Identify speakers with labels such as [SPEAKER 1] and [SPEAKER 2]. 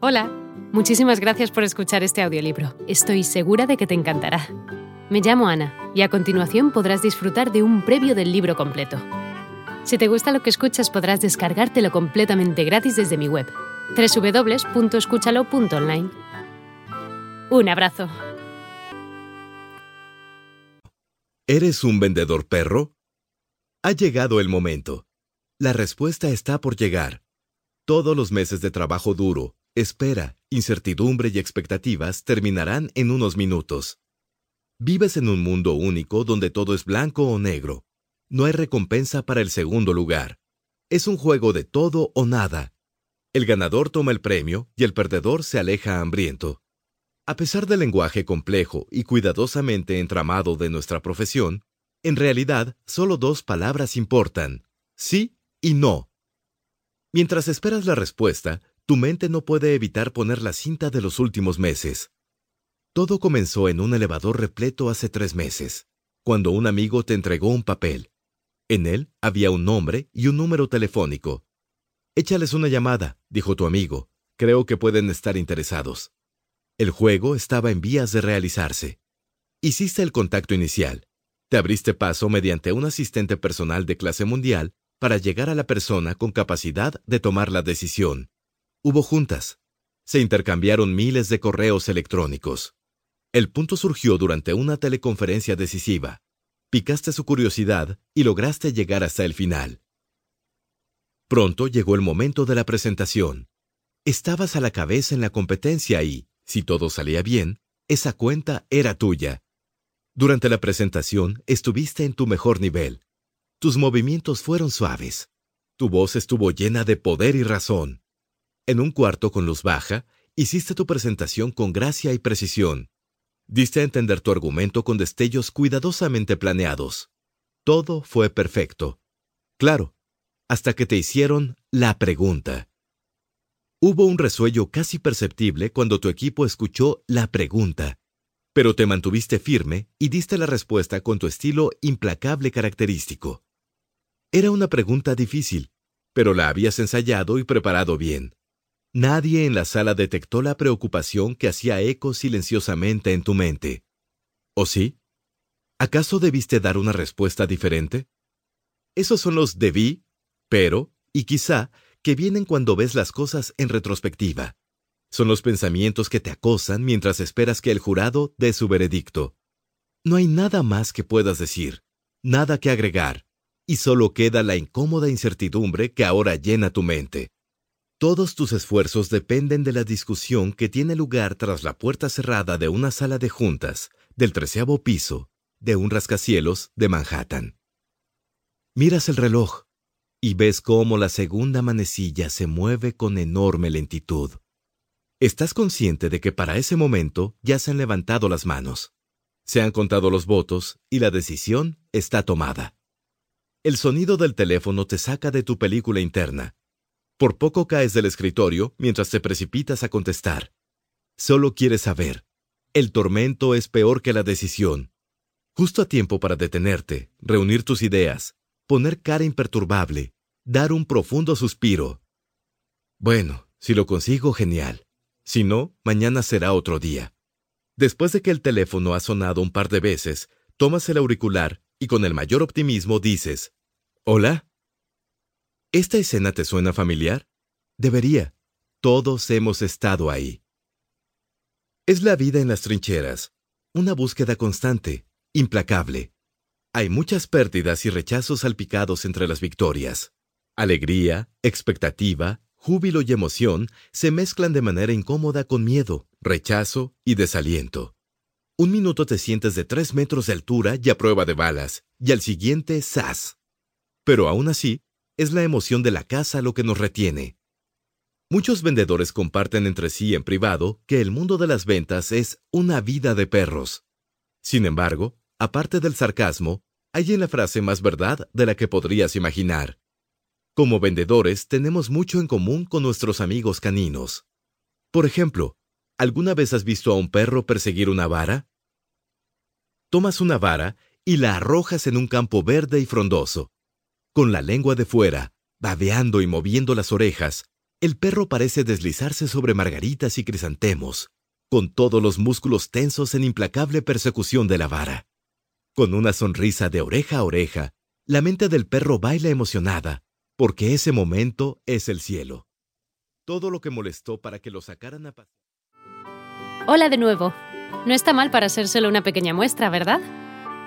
[SPEAKER 1] Hola, muchísimas gracias por escuchar este audiolibro. Estoy segura de que te encantará. Me llamo Ana y a continuación podrás disfrutar de un previo del libro completo. Si te gusta lo que escuchas podrás descargártelo completamente gratis desde mi web, www.escúchalo.online. Un abrazo.
[SPEAKER 2] ¿Eres un vendedor perro? Ha llegado el momento. La respuesta está por llegar. Todos los meses de trabajo duro, espera, incertidumbre y expectativas terminarán en unos minutos. Vives en un mundo único donde todo es blanco o negro. No hay recompensa para el segundo lugar. Es un juego de todo o nada. El ganador toma el premio y el perdedor se aleja hambriento. A pesar del lenguaje complejo y cuidadosamente entramado de nuestra profesión, en realidad solo dos palabras importan, sí y no. Mientras esperas la respuesta, tu mente no puede evitar poner la cinta de los últimos meses. Todo comenzó en un elevador repleto hace tres meses, cuando un amigo te entregó un papel. En él había un nombre y un número telefónico. Échales una llamada, dijo tu amigo. Creo que pueden estar interesados. El juego estaba en vías de realizarse. Hiciste el contacto inicial. Te abriste paso mediante un asistente personal de clase mundial para llegar a la persona con capacidad de tomar la decisión. Hubo juntas. Se intercambiaron miles de correos electrónicos. El punto surgió durante una teleconferencia decisiva. Picaste su curiosidad y lograste llegar hasta el final. Pronto llegó el momento de la presentación. Estabas a la cabeza en la competencia y, si todo salía bien, esa cuenta era tuya. Durante la presentación estuviste en tu mejor nivel. Tus movimientos fueron suaves. Tu voz estuvo llena de poder y razón. En un cuarto con luz baja, hiciste tu presentación con gracia y precisión. Diste a entender tu argumento con destellos cuidadosamente planeados. Todo fue perfecto. Claro, hasta que te hicieron la pregunta. Hubo un resuello casi perceptible cuando tu equipo escuchó la pregunta, pero te mantuviste firme y diste la respuesta con tu estilo implacable característico. Era una pregunta difícil, pero la habías ensayado y preparado bien. Nadie en la sala detectó la preocupación que hacía eco silenciosamente en tu mente. ¿O sí? ¿Acaso debiste dar una respuesta diferente? Esos son los debí, pero, y quizá, que vienen cuando ves las cosas en retrospectiva. Son los pensamientos que te acosan mientras esperas que el jurado dé su veredicto. No hay nada más que puedas decir, nada que agregar, y solo queda la incómoda incertidumbre que ahora llena tu mente. Todos tus esfuerzos dependen de la discusión que tiene lugar tras la puerta cerrada de una sala de juntas, del treceavo piso, de un rascacielos de Manhattan. Miras el reloj y ves cómo la segunda manecilla se mueve con enorme lentitud. Estás consciente de que para ese momento ya se han levantado las manos, se han contado los votos y la decisión está tomada. El sonido del teléfono te saca de tu película interna por poco caes del escritorio mientras te precipitas a contestar. Solo quieres saber. El tormento es peor que la decisión. Justo a tiempo para detenerte, reunir tus ideas, poner cara imperturbable, dar un profundo suspiro. Bueno, si lo consigo, genial. Si no, mañana será otro día. Después de que el teléfono ha sonado un par de veces, tomas el auricular y con el mayor optimismo dices, Hola. ¿Esta escena te suena familiar? Debería. Todos hemos estado ahí. Es la vida en las trincheras, una búsqueda constante, implacable. Hay muchas pérdidas y rechazos salpicados entre las victorias. Alegría, expectativa, júbilo y emoción se mezclan de manera incómoda con miedo, rechazo y desaliento. Un minuto te sientes de tres metros de altura y a prueba de balas, y al siguiente, ¡zas! Pero aún así, es la emoción de la casa lo que nos retiene. Muchos vendedores comparten entre sí en privado que el mundo de las ventas es una vida de perros. Sin embargo, aparte del sarcasmo, hay en la frase más verdad de la que podrías imaginar. Como vendedores tenemos mucho en común con nuestros amigos caninos. Por ejemplo, ¿alguna vez has visto a un perro perseguir una vara? Tomas una vara y la arrojas en un campo verde y frondoso con la lengua de fuera, babeando y moviendo las orejas, El perro parece deslizarse sobre margaritas y crisantemos, con todos los músculos tensos en implacable persecución de la vara. Con una sonrisa de oreja a oreja, la mente del perro baila emocionada, porque ese momento es el cielo. Todo lo que molestó para que lo sacaran a.
[SPEAKER 1] Hola de nuevo. No está mal para ser solo una pequeña muestra, ¿verdad?